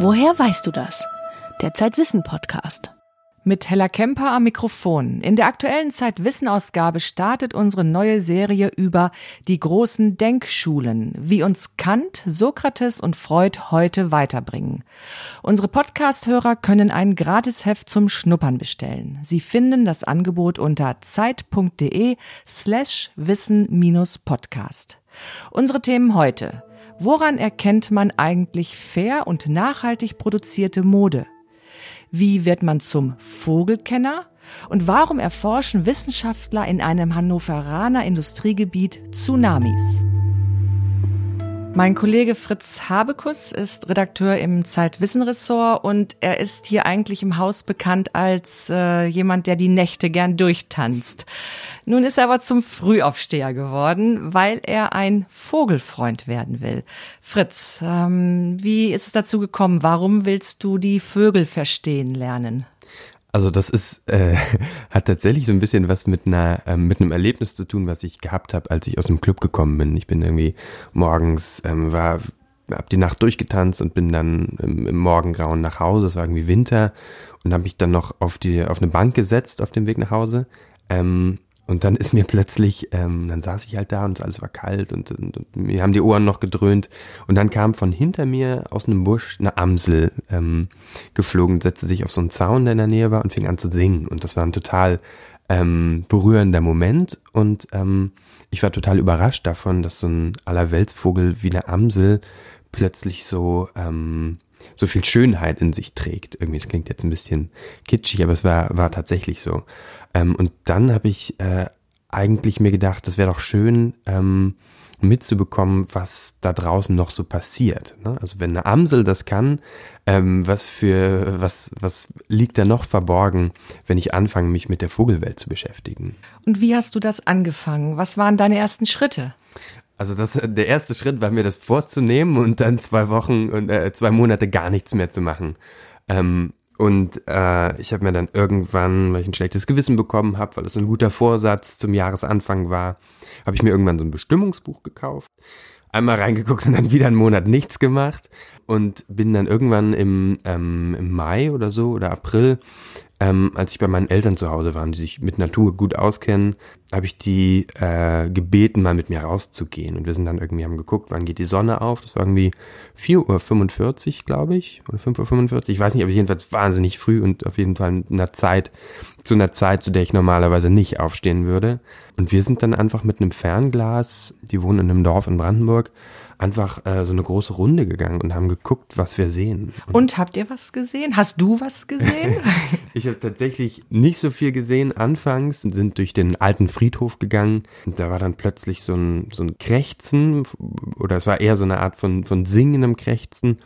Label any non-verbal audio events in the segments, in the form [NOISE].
Woher weißt du das? Der Zeitwissen Podcast. Mit Hella Kemper am Mikrofon. In der aktuellen Zeitwissen-Ausgabe startet unsere neue Serie über die großen Denkschulen, wie uns Kant, Sokrates und Freud heute weiterbringen. Unsere Podcast-Hörer können ein Gratisheft zum Schnuppern bestellen. Sie finden das Angebot unter zeit.de slash wissen-podcast. Unsere Themen heute. Woran erkennt man eigentlich fair und nachhaltig produzierte Mode? Wie wird man zum Vogelkenner? Und warum erforschen Wissenschaftler in einem Hannoveraner Industriegebiet Tsunamis? Mein Kollege Fritz Habekus ist Redakteur im Zeitwissen-Ressort und er ist hier eigentlich im Haus bekannt als äh, jemand, der die Nächte gern durchtanzt. Nun ist er aber zum Frühaufsteher geworden, weil er ein Vogelfreund werden will. Fritz, ähm, wie ist es dazu gekommen? Warum willst du die Vögel verstehen lernen? Also das ist äh, [LAUGHS] hat tatsächlich so ein bisschen was mit einer ähm, mit einem Erlebnis zu tun, was ich gehabt habe, als ich aus dem Club gekommen bin. Ich bin irgendwie morgens ähm, war hab die Nacht durchgetanzt und bin dann im, im Morgengrauen nach Hause. Es war irgendwie Winter und habe mich dann noch auf die auf eine Bank gesetzt auf dem Weg nach Hause. Ähm, und dann ist mir plötzlich, ähm, dann saß ich halt da und alles war kalt und, und, und, mir haben die Ohren noch gedröhnt. Und dann kam von hinter mir aus einem Busch eine Amsel ähm, geflogen, setzte sich auf so einen Zaun, der in der Nähe war und fing an zu singen. Und das war ein total ähm, berührender Moment. Und ähm, ich war total überrascht davon, dass so ein Allerweltsvogel wie eine Amsel plötzlich so ähm, so viel Schönheit in sich trägt. Irgendwie, das klingt jetzt ein bisschen kitschig, aber es war, war tatsächlich so. Ähm, und dann habe ich äh, eigentlich mir gedacht, das wäre doch schön, ähm, mitzubekommen, was da draußen noch so passiert. Ne? Also wenn eine Amsel das kann, ähm, was für was was liegt da noch verborgen, wenn ich anfange, mich mit der Vogelwelt zu beschäftigen? Und wie hast du das angefangen? Was waren deine ersten Schritte? Also das, der erste Schritt war mir das vorzunehmen und dann zwei Wochen und äh, zwei Monate gar nichts mehr zu machen. Ähm, und äh, ich habe mir dann irgendwann, weil ich ein schlechtes Gewissen bekommen habe, weil es so ein guter Vorsatz zum Jahresanfang war, habe ich mir irgendwann so ein Bestimmungsbuch gekauft, einmal reingeguckt und dann wieder einen Monat nichts gemacht und bin dann irgendwann im, ähm, im Mai oder so oder April ähm, als ich bei meinen Eltern zu Hause war, die sich mit Natur gut auskennen, habe ich die äh, gebeten, mal mit mir rauszugehen. Und wir sind dann irgendwie, haben geguckt, wann geht die Sonne auf. Das war irgendwie 4.45 Uhr, glaube ich, oder 5.45 Uhr. Ich weiß nicht, aber jedenfalls wahnsinnig früh und auf jeden Fall in einer Zeit, zu einer Zeit, zu der ich normalerweise nicht aufstehen würde. Und wir sind dann einfach mit einem Fernglas, die wohnen in einem Dorf in Brandenburg, einfach äh, so eine große Runde gegangen und haben geguckt, was wir sehen. Und, und habt ihr was gesehen? Hast du was gesehen? [LAUGHS] ich habe tatsächlich nicht so viel gesehen anfangs, sind durch den alten Friedhof gegangen und da war dann plötzlich so ein, so ein Krächzen oder es war eher so eine Art von, von singendem Krächzen,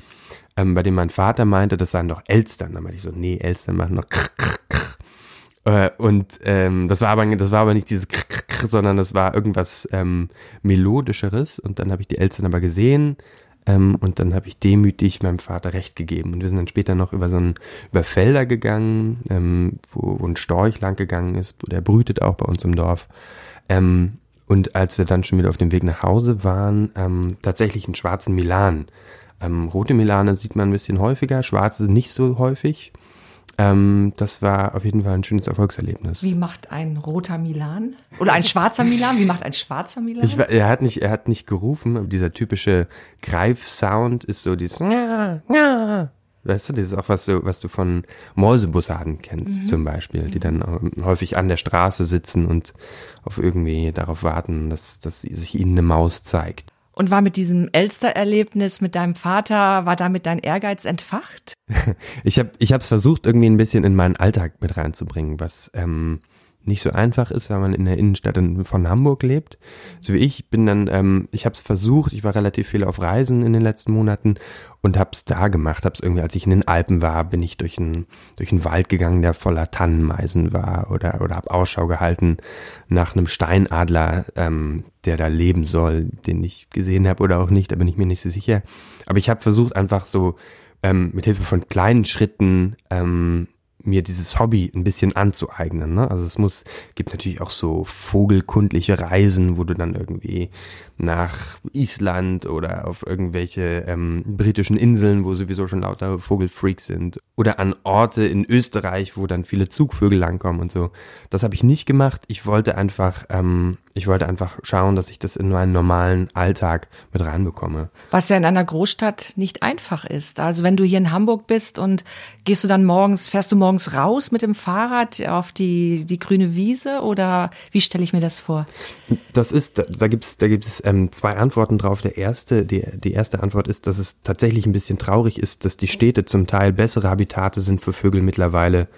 ähm, bei dem mein Vater meinte, das seien doch Elstern. Da meinte ich so, nee, Elstern machen noch krr, krr, krr. Äh, und ähm, das war aber das war aber nicht dieses krr, krr, sondern das war irgendwas ähm, melodischeres. Und dann habe ich die Elstern aber gesehen ähm, und dann habe ich demütig meinem Vater recht gegeben. Und wir sind dann später noch über so ein über Felder gegangen ähm, wo, wo ein Storch lang gegangen ist der brütet auch bei uns im Dorf. Ähm, und als wir dann schon wieder auf dem Weg nach Hause waren ähm, tatsächlich einen schwarzen Milan. Ähm, rote Milane sieht man ein bisschen häufiger schwarze nicht so häufig ähm, das war auf jeden Fall ein schönes Erfolgserlebnis. Wie macht ein roter Milan? Oder ein schwarzer Milan? Wie macht ein schwarzer Milan? Ich, er, hat nicht, er hat nicht gerufen, aber dieser typische Greif-Sound ist so dieses. Weißt du, das ist auch was du, was du von Mäusebussaden kennst, mhm. zum Beispiel, die dann häufig an der Straße sitzen und auf irgendwie darauf warten, dass, dass sich ihnen eine Maus zeigt. Und war mit diesem Elster-Erlebnis mit deinem Vater, war damit dein Ehrgeiz entfacht? [LAUGHS] ich habe ich es versucht, irgendwie ein bisschen in meinen Alltag mit reinzubringen, was ähm, nicht so einfach ist, weil man in der Innenstadt von Hamburg lebt. So wie ich bin dann, ähm, ich habe es versucht, ich war relativ viel auf Reisen in den letzten Monaten und habe es da gemacht, habe es irgendwie, als ich in den Alpen war, bin ich durch einen durch einen Wald gegangen, der voller Tannenmeisen war oder oder habe Ausschau gehalten nach einem Steinadler, ähm, der da leben soll, den ich gesehen habe oder auch nicht, da bin ich mir nicht so sicher. Aber ich habe versucht einfach so ähm, mit Hilfe von kleinen Schritten ähm, mir dieses Hobby ein bisschen anzueignen. Ne? Also es muss, gibt natürlich auch so vogelkundliche Reisen, wo du dann irgendwie nach Island oder auf irgendwelche ähm, britischen Inseln, wo sowieso schon lauter Vogelfreaks sind. Oder an Orte in Österreich, wo dann viele Zugvögel langkommen und so. Das habe ich nicht gemacht. Ich wollte einfach, ähm, ich wollte einfach schauen, dass ich das in meinen normalen Alltag mit reinbekomme. Was ja in einer Großstadt nicht einfach ist. Also wenn du hier in Hamburg bist und gehst du dann morgens, fährst du morgens raus mit dem Fahrrad auf die, die grüne Wiese oder wie stelle ich mir das vor? Das ist, da, da gibt es da gibt's, ähm, zwei Antworten drauf. Der erste, die, die erste Antwort ist, dass es tatsächlich ein bisschen traurig ist, dass die Städte zum Teil bessere Habitate sind für Vögel mittlerweile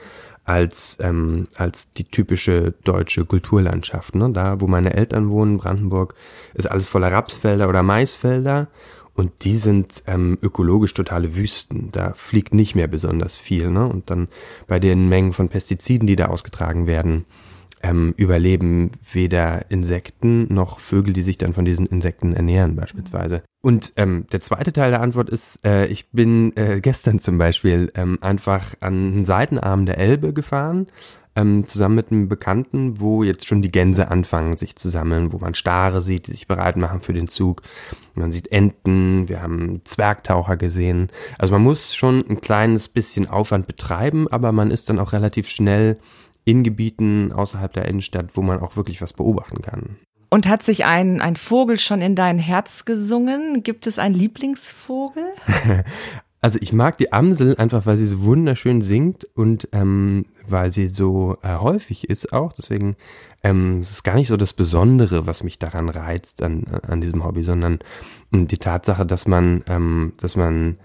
als, ähm, als die typische deutsche Kulturlandschaft. Ne? Da, wo meine Eltern wohnen, Brandenburg, ist alles voller Rapsfelder oder Maisfelder und die sind ähm, ökologisch totale Wüsten. Da fliegt nicht mehr besonders viel. Ne? Und dann bei den Mengen von Pestiziden, die da ausgetragen werden, ähm, überleben weder Insekten noch Vögel, die sich dann von diesen Insekten ernähren beispielsweise. Und ähm, der zweite Teil der Antwort ist, äh, ich bin äh, gestern zum Beispiel ähm, einfach an den Seitenarm der Elbe gefahren, ähm, zusammen mit einem Bekannten, wo jetzt schon die Gänse anfangen, sich zu sammeln, wo man Stare sieht, die sich bereit machen für den Zug. Man sieht Enten, wir haben Zwergtaucher gesehen. Also man muss schon ein kleines bisschen Aufwand betreiben, aber man ist dann auch relativ schnell in Gebieten außerhalb der Innenstadt, wo man auch wirklich was beobachten kann. Und hat sich ein, ein Vogel schon in dein Herz gesungen? Gibt es einen Lieblingsvogel? [LAUGHS] Also ich mag die Amsel einfach, weil sie so wunderschön singt und ähm, weil sie so äh, häufig ist auch. Deswegen ähm, es ist gar nicht so das Besondere, was mich daran reizt an, an diesem Hobby, sondern ähm, die Tatsache, dass man, ähm, dass man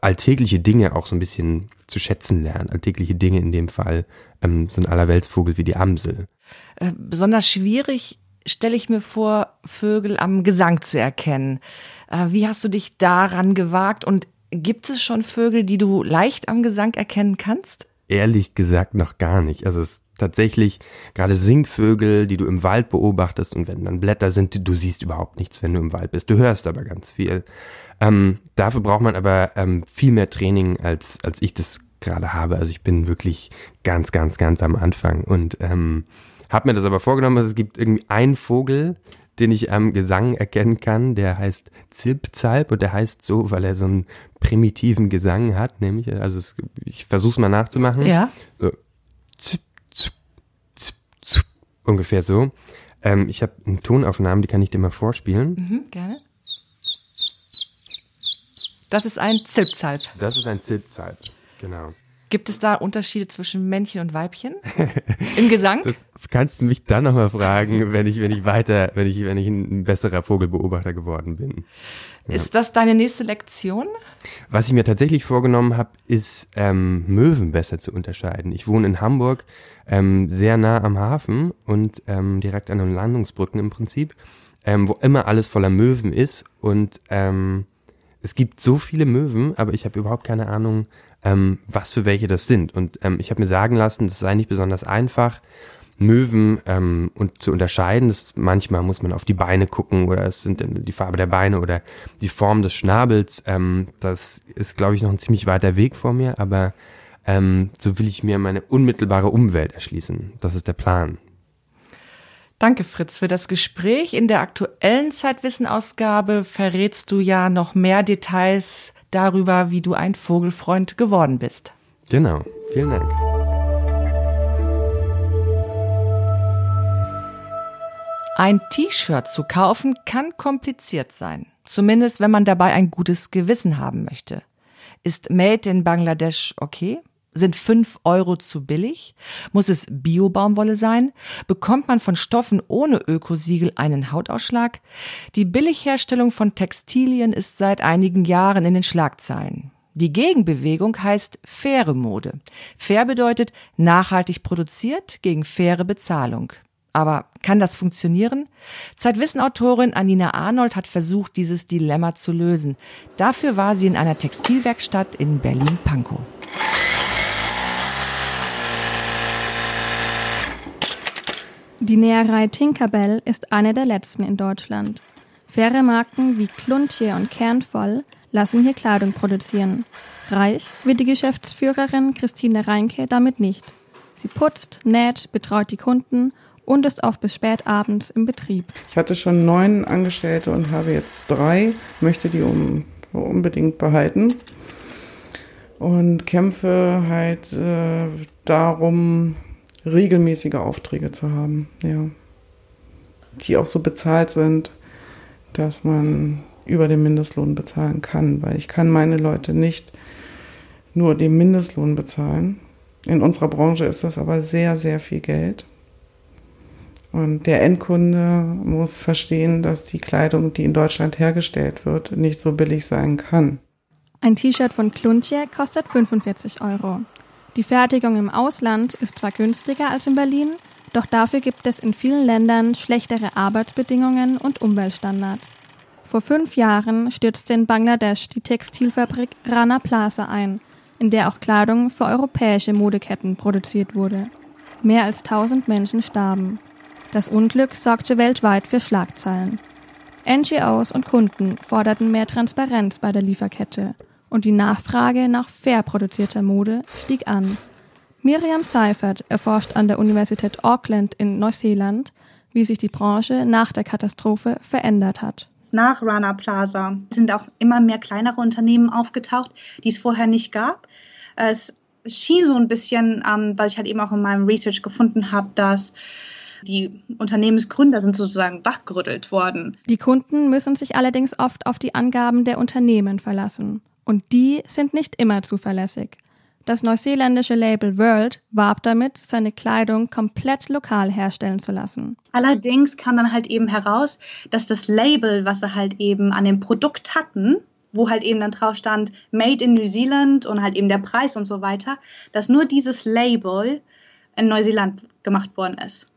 alltägliche Dinge auch so ein bisschen zu schätzen lernt. Alltägliche Dinge in dem Fall ähm, so ein Allerweltsvogel wie die Amsel. Äh, besonders schwierig stelle ich mir vor, Vögel am Gesang zu erkennen. Äh, wie hast du dich daran gewagt und gibt es schon Vögel, die du leicht am Gesang erkennen kannst? Ehrlich gesagt noch gar nicht. Also es tatsächlich gerade Singvögel, die du im Wald beobachtest und wenn dann Blätter sind, du siehst überhaupt nichts, wenn du im Wald bist. Du hörst aber ganz viel. Ähm, dafür braucht man aber ähm, viel mehr Training, als, als ich das gerade habe. Also ich bin wirklich ganz, ganz, ganz am Anfang und ähm, habe mir das aber vorgenommen, dass es gibt irgendwie einen Vogel, den ich am Gesang erkennen kann, der heißt Zilpzalp und der heißt so, weil er so einen primitiven Gesang hat, nämlich, also es, ich versuche es mal nachzumachen. Ja. So, zip, zip, zip, zip, ungefähr so. Ähm, ich habe eine Tonaufnahmen, die kann ich dir mal vorspielen. Mhm, gerne. Das ist ein Zilpzalp. Das ist ein Zilpzalp, genau. Gibt es da Unterschiede zwischen Männchen und Weibchen [LAUGHS] im Gesang? Das kannst du mich dann nochmal fragen, wenn ich, wenn ich weiter, wenn ich, wenn ich ein besserer Vogelbeobachter geworden bin. Ja. Ist das deine nächste Lektion? Was ich mir tatsächlich vorgenommen habe, ist ähm, Möwen besser zu unterscheiden. Ich wohne in Hamburg, ähm, sehr nah am Hafen und ähm, direkt an den Landungsbrücken im Prinzip, ähm, wo immer alles voller Möwen ist und ähm, es gibt so viele Möwen, aber ich habe überhaupt keine Ahnung, ähm, was für welche das sind. Und ähm, ich habe mir sagen lassen, das sei nicht besonders einfach, Möwen ähm, und zu unterscheiden. Das, manchmal muss man auf die Beine gucken oder es sind die Farbe der Beine oder die Form des Schnabels. Ähm, das ist, glaube ich, noch ein ziemlich weiter Weg vor mir, aber ähm, so will ich mir meine unmittelbare Umwelt erschließen. Das ist der Plan. Danke, Fritz, für das Gespräch. In der aktuellen Zeitwissenausgabe verrätst du ja noch mehr Details darüber, wie du ein Vogelfreund geworden bist. Genau. Vielen Dank. Ein T-Shirt zu kaufen kann kompliziert sein. Zumindest, wenn man dabei ein gutes Gewissen haben möchte. Ist Made in Bangladesch okay? Sind fünf Euro zu billig? Muss es Bio-Baumwolle sein? Bekommt man von Stoffen ohne Ökosiegel einen Hautausschlag? Die Billigherstellung von Textilien ist seit einigen Jahren in den Schlagzeilen. Die Gegenbewegung heißt faire Mode. Fair bedeutet nachhaltig produziert gegen faire Bezahlung. Aber kann das funktionieren? Zeitwissenautorin Anina Arnold hat versucht, dieses Dilemma zu lösen. Dafür war sie in einer Textilwerkstatt in Berlin-Pankow. Die Näherei Tinkerbell ist eine der letzten in Deutschland. Faire Marken wie Kluntje und Kernvoll lassen hier Kleidung produzieren. Reich wird die Geschäftsführerin Christine Reinke damit nicht. Sie putzt, näht, betreut die Kunden und ist oft bis spät abends im Betrieb. Ich hatte schon neun Angestellte und habe jetzt drei, möchte die um, unbedingt behalten und kämpfe halt äh, darum, regelmäßige Aufträge zu haben, ja. Die auch so bezahlt sind, dass man über den Mindestlohn bezahlen kann, weil ich kann meine Leute nicht nur den Mindestlohn bezahlen. In unserer Branche ist das aber sehr, sehr viel Geld. Und der Endkunde muss verstehen, dass die Kleidung, die in Deutschland hergestellt wird, nicht so billig sein kann. Ein T-Shirt von Kluntje kostet 45 Euro. Die Fertigung im Ausland ist zwar günstiger als in Berlin, doch dafür gibt es in vielen Ländern schlechtere Arbeitsbedingungen und Umweltstandards. Vor fünf Jahren stürzte in Bangladesch die Textilfabrik Rana Plaza ein, in der auch Kleidung für europäische Modeketten produziert wurde. Mehr als 1000 Menschen starben. Das Unglück sorgte weltweit für Schlagzeilen. NGOs und Kunden forderten mehr Transparenz bei der Lieferkette und die Nachfrage nach fair produzierter Mode stieg an. Miriam Seifert erforscht an der Universität Auckland in Neuseeland, wie sich die Branche nach der Katastrophe verändert hat. Nach Rana Plaza sind auch immer mehr kleinere Unternehmen aufgetaucht, die es vorher nicht gab. Es schien so ein bisschen, ähm, was ich halt eben auch in meinem Research gefunden habe, dass die Unternehmensgründer sind sozusagen wachgerüttelt worden. Die Kunden müssen sich allerdings oft auf die Angaben der Unternehmen verlassen. Und die sind nicht immer zuverlässig. Das neuseeländische Label World warb damit, seine Kleidung komplett lokal herstellen zu lassen. Allerdings kam dann halt eben heraus, dass das Label, was sie halt eben an dem Produkt hatten, wo halt eben dann drauf stand Made in New Zealand und halt eben der Preis und so weiter, dass nur dieses Label in Neuseeland gemacht worden ist.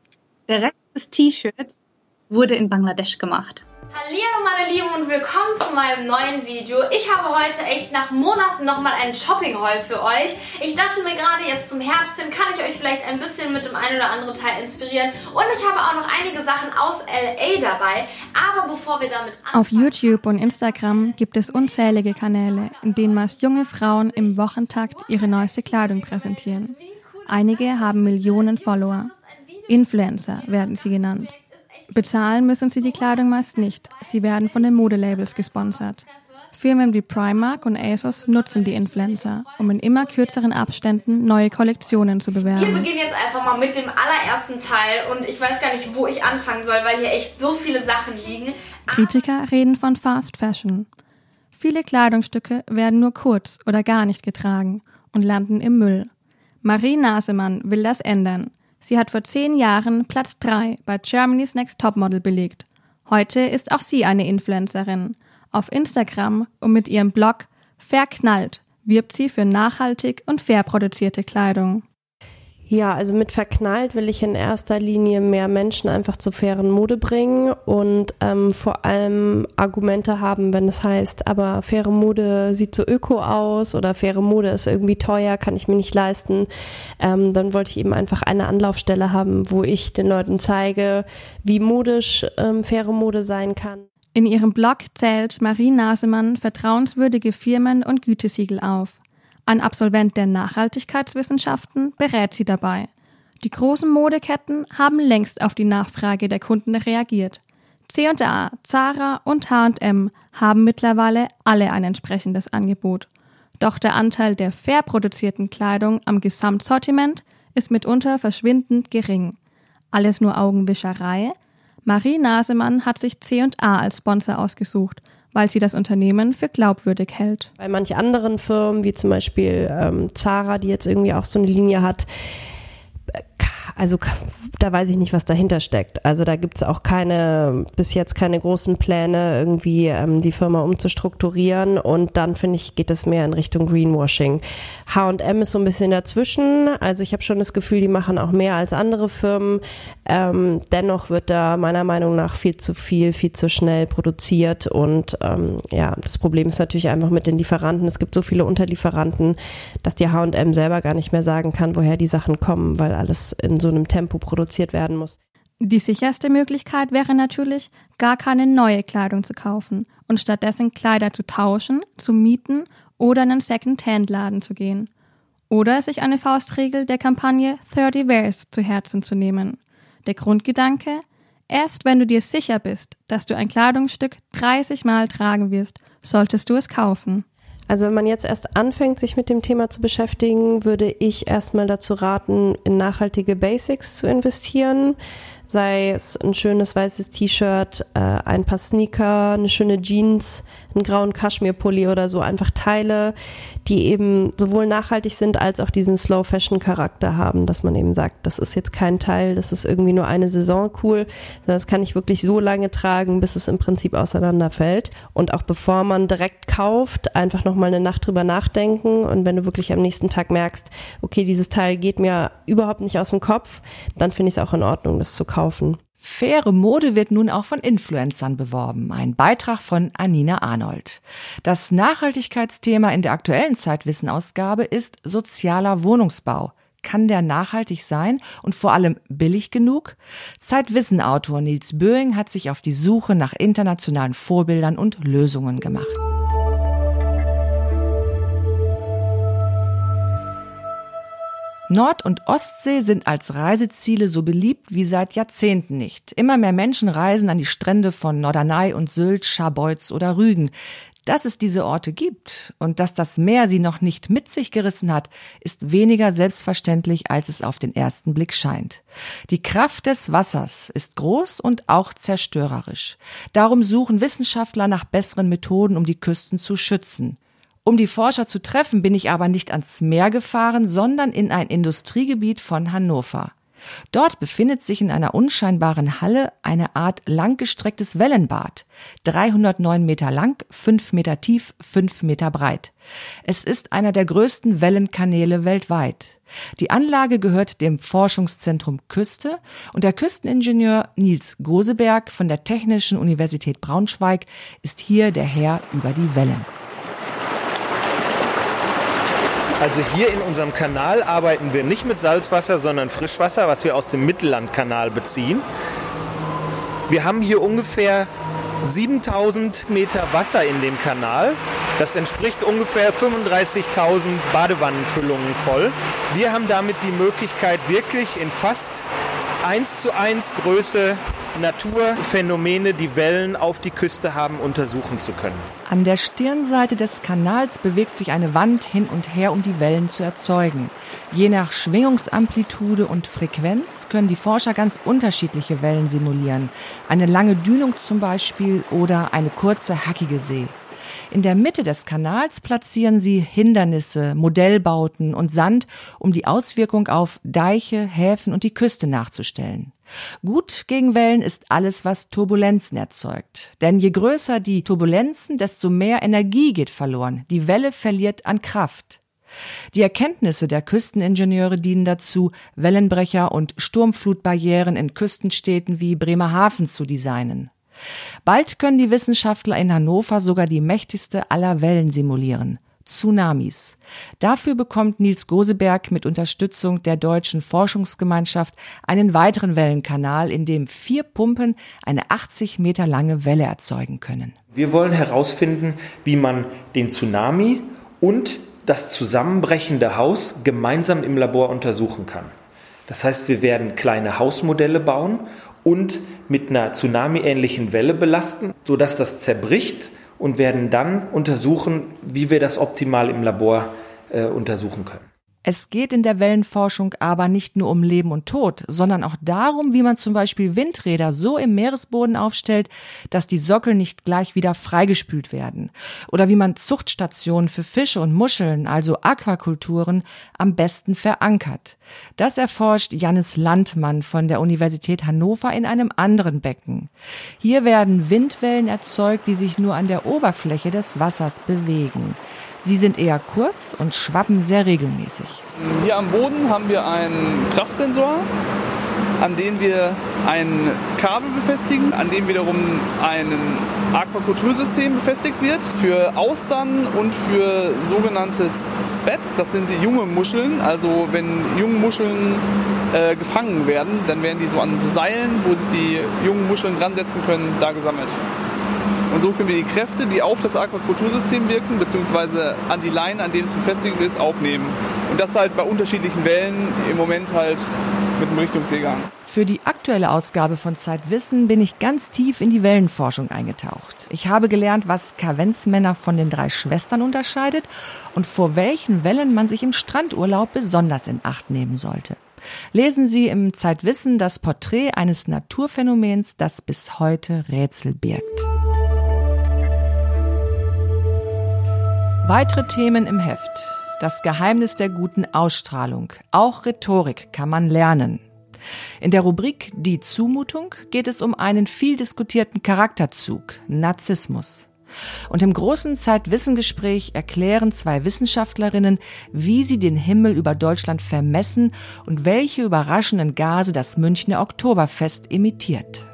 Der Rest des T-Shirts wurde in Bangladesch gemacht. Hallo meine Lieben und willkommen zu meinem neuen Video. Ich habe heute echt nach Monaten nochmal einen Shopping-Haul für euch. Ich dachte mir gerade jetzt zum Herbst hin, kann ich euch vielleicht ein bisschen mit dem einen oder anderen Teil inspirieren. Und ich habe auch noch einige Sachen aus L.A. dabei. Aber bevor wir damit anfangen... Auf YouTube und Instagram gibt es unzählige Kanäle, in denen meist junge Frauen im Wochentakt ihre neueste Kleidung präsentieren. Einige haben Millionen Follower. Influencer werden sie genannt. Bezahlen müssen sie die Kleidung meist nicht. Sie werden von den Modelabels gesponsert. Firmen wie Primark und ASOS nutzen die Influencer, um in immer kürzeren Abständen neue Kollektionen zu bewerben. Wir beginnen jetzt einfach mal mit dem allerersten Teil und ich weiß gar nicht, wo ich anfangen soll, weil hier echt so viele Sachen liegen. Kritiker reden von Fast Fashion. Viele Kleidungsstücke werden nur kurz oder gar nicht getragen und landen im Müll. Marie Nasemann will das ändern. Sie hat vor zehn Jahren Platz 3 bei Germany's Next Topmodel belegt. Heute ist auch sie eine Influencerin. Auf Instagram und mit ihrem Blog Verknallt wirbt sie für nachhaltig und fair produzierte Kleidung. Ja, also mit verknallt will ich in erster Linie mehr Menschen einfach zur fairen Mode bringen und ähm, vor allem Argumente haben, wenn es heißt, aber faire Mode sieht so öko aus oder faire Mode ist irgendwie teuer, kann ich mir nicht leisten. Ähm, dann wollte ich eben einfach eine Anlaufstelle haben, wo ich den Leuten zeige, wie modisch ähm, faire Mode sein kann. In ihrem Blog zählt Marie Nasemann vertrauenswürdige Firmen und Gütesiegel auf. Ein Absolvent der Nachhaltigkeitswissenschaften berät sie dabei. Die großen Modeketten haben längst auf die Nachfrage der Kunden reagiert. C&A, Zara und H&M haben mittlerweile alle ein entsprechendes Angebot. Doch der Anteil der fair produzierten Kleidung am Gesamtsortiment ist mitunter verschwindend gering. Alles nur Augenwischerei? Marie Nasemann hat sich C&A als Sponsor ausgesucht – weil sie das Unternehmen für glaubwürdig hält. Bei manch anderen Firmen, wie zum Beispiel ähm, Zara, die jetzt irgendwie auch so eine Linie hat, also da weiß ich nicht, was dahinter steckt. Also da gibt es auch keine, bis jetzt keine großen Pläne, irgendwie ähm, die Firma umzustrukturieren. Und dann finde ich, geht es mehr in Richtung Greenwashing. HM ist so ein bisschen dazwischen. Also ich habe schon das Gefühl, die machen auch mehr als andere Firmen. Ähm, dennoch wird da meiner Meinung nach viel zu viel, viel zu schnell produziert. Und ähm, ja, das Problem ist natürlich einfach mit den Lieferanten. Es gibt so viele Unterlieferanten, dass die HM selber gar nicht mehr sagen kann, woher die Sachen kommen, weil alles in so so einem Tempo produziert werden muss. Die sicherste Möglichkeit wäre natürlich, gar keine neue Kleidung zu kaufen und stattdessen Kleider zu tauschen, zu mieten oder in einen Second-Hand-Laden zu gehen. Oder sich eine Faustregel der Kampagne 30 Wears zu Herzen zu nehmen. Der Grundgedanke, erst wenn du dir sicher bist, dass du ein Kleidungsstück 30 Mal tragen wirst, solltest du es kaufen. Also wenn man jetzt erst anfängt, sich mit dem Thema zu beschäftigen, würde ich erstmal dazu raten, in nachhaltige Basics zu investieren. Sei es ein schönes weißes T-Shirt, äh, ein paar Sneaker, eine schöne Jeans, einen grauen Kaschmirpulli oder so, einfach Teile, die eben sowohl nachhaltig sind als auch diesen Slow Fashion Charakter haben, dass man eben sagt, das ist jetzt kein Teil, das ist irgendwie nur eine Saison cool, sondern das kann ich wirklich so lange tragen, bis es im Prinzip auseinanderfällt. Und auch bevor man direkt kauft, einfach nochmal eine Nacht drüber nachdenken und wenn du wirklich am nächsten Tag merkst, okay, dieses Teil geht mir überhaupt nicht aus dem Kopf, dann finde ich es auch in Ordnung, das zu kaufen. Faire Mode wird nun auch von Influencern beworben. Ein Beitrag von Anina Arnold. Das Nachhaltigkeitsthema in der aktuellen Zeitwissenausgabe ist sozialer Wohnungsbau. Kann der nachhaltig sein und vor allem billig genug? Zeitwissen-Autor Nils Böing hat sich auf die Suche nach internationalen Vorbildern und Lösungen gemacht. Nord- und Ostsee sind als Reiseziele so beliebt wie seit Jahrzehnten nicht. Immer mehr Menschen reisen an die Strände von Norderney und Sylt, Scharbeutz oder Rügen. Dass es diese Orte gibt und dass das Meer sie noch nicht mit sich gerissen hat, ist weniger selbstverständlich, als es auf den ersten Blick scheint. Die Kraft des Wassers ist groß und auch zerstörerisch. Darum suchen Wissenschaftler nach besseren Methoden, um die Küsten zu schützen. Um die Forscher zu treffen, bin ich aber nicht ans Meer gefahren, sondern in ein Industriegebiet von Hannover. Dort befindet sich in einer unscheinbaren Halle eine Art langgestrecktes Wellenbad. 309 Meter lang, 5 Meter tief, 5 Meter breit. Es ist einer der größten Wellenkanäle weltweit. Die Anlage gehört dem Forschungszentrum Küste und der Küsteningenieur Nils Goseberg von der Technischen Universität Braunschweig ist hier der Herr über die Wellen. Also hier in unserem Kanal arbeiten wir nicht mit Salzwasser, sondern Frischwasser, was wir aus dem Mittellandkanal beziehen. Wir haben hier ungefähr 7000 Meter Wasser in dem Kanal. Das entspricht ungefähr 35.000 Badewannenfüllungen voll. Wir haben damit die Möglichkeit, wirklich in fast 1 zu 1 Größe Naturphänomene, die Wellen auf die Küste haben, untersuchen zu können. An der Stirnseite des Kanals bewegt sich eine Wand hin und her, um die Wellen zu erzeugen. Je nach Schwingungsamplitude und Frequenz können die Forscher ganz unterschiedliche Wellen simulieren. Eine lange Dünung zum Beispiel oder eine kurze, hackige See. In der Mitte des Kanals platzieren sie Hindernisse, Modellbauten und Sand, um die Auswirkung auf Deiche, Häfen und die Küste nachzustellen. Gut gegen Wellen ist alles, was Turbulenzen erzeugt. Denn je größer die Turbulenzen, desto mehr Energie geht verloren. Die Welle verliert an Kraft. Die Erkenntnisse der Küsteningenieure dienen dazu, Wellenbrecher und Sturmflutbarrieren in Küstenstädten wie Bremerhaven zu designen. Bald können die Wissenschaftler in Hannover sogar die mächtigste aller Wellen simulieren. Tsunamis. Dafür bekommt Nils Goseberg mit Unterstützung der Deutschen Forschungsgemeinschaft einen weiteren Wellenkanal, in dem vier Pumpen eine 80 Meter lange Welle erzeugen können. Wir wollen herausfinden, wie man den Tsunami und das zusammenbrechende Haus gemeinsam im Labor untersuchen kann. Das heißt, wir werden kleine Hausmodelle bauen und mit einer Tsunami-ähnlichen Welle belasten, sodass das zerbricht und werden dann untersuchen, wie wir das optimal im Labor äh, untersuchen können. Es geht in der Wellenforschung aber nicht nur um Leben und Tod, sondern auch darum, wie man zum Beispiel Windräder so im Meeresboden aufstellt, dass die Sockel nicht gleich wieder freigespült werden. Oder wie man Zuchtstationen für Fische und Muscheln, also Aquakulturen, am besten verankert. Das erforscht Jannis Landmann von der Universität Hannover in einem anderen Becken. Hier werden Windwellen erzeugt, die sich nur an der Oberfläche des Wassers bewegen. Sie sind eher kurz und schwappen sehr regelmäßig. Hier am Boden haben wir einen Kraftsensor. an denen wir ein Kabel befestigen, an dem wiederum ein Aquakultursystem befestigt wird für Austern und für sogenanntes Spet. Das sind die junge Muscheln. Also wenn junge Muscheln äh, gefangen werden, dann werden die so an so Seilen, wo sich die jungen Muscheln dran setzen können, da gesammelt. Und so können wir die Kräfte, die auf das Aquakultursystem wirken, beziehungsweise an die Leine, an dem es befestigt ist, aufnehmen. Und das halt bei unterschiedlichen Wellen, im Moment halt mit einem Richtungsseegang. Für die aktuelle Ausgabe von Zeitwissen bin ich ganz tief in die Wellenforschung eingetaucht. Ich habe gelernt, was Kavenzmänner von den drei Schwestern unterscheidet und vor welchen Wellen man sich im Strandurlaub besonders in Acht nehmen sollte. Lesen Sie im Zeitwissen das Porträt eines Naturphänomens, das bis heute Rätsel birgt. Weitere Themen im Heft. Das Geheimnis der guten Ausstrahlung. Auch Rhetorik kann man lernen. In der Rubrik Die Zumutung geht es um einen viel diskutierten Charakterzug, Narzissmus. Und im großen Zeitwissengespräch erklären zwei Wissenschaftlerinnen, wie sie den Himmel über Deutschland vermessen und welche überraschenden Gase das Münchner Oktoberfest imitiert.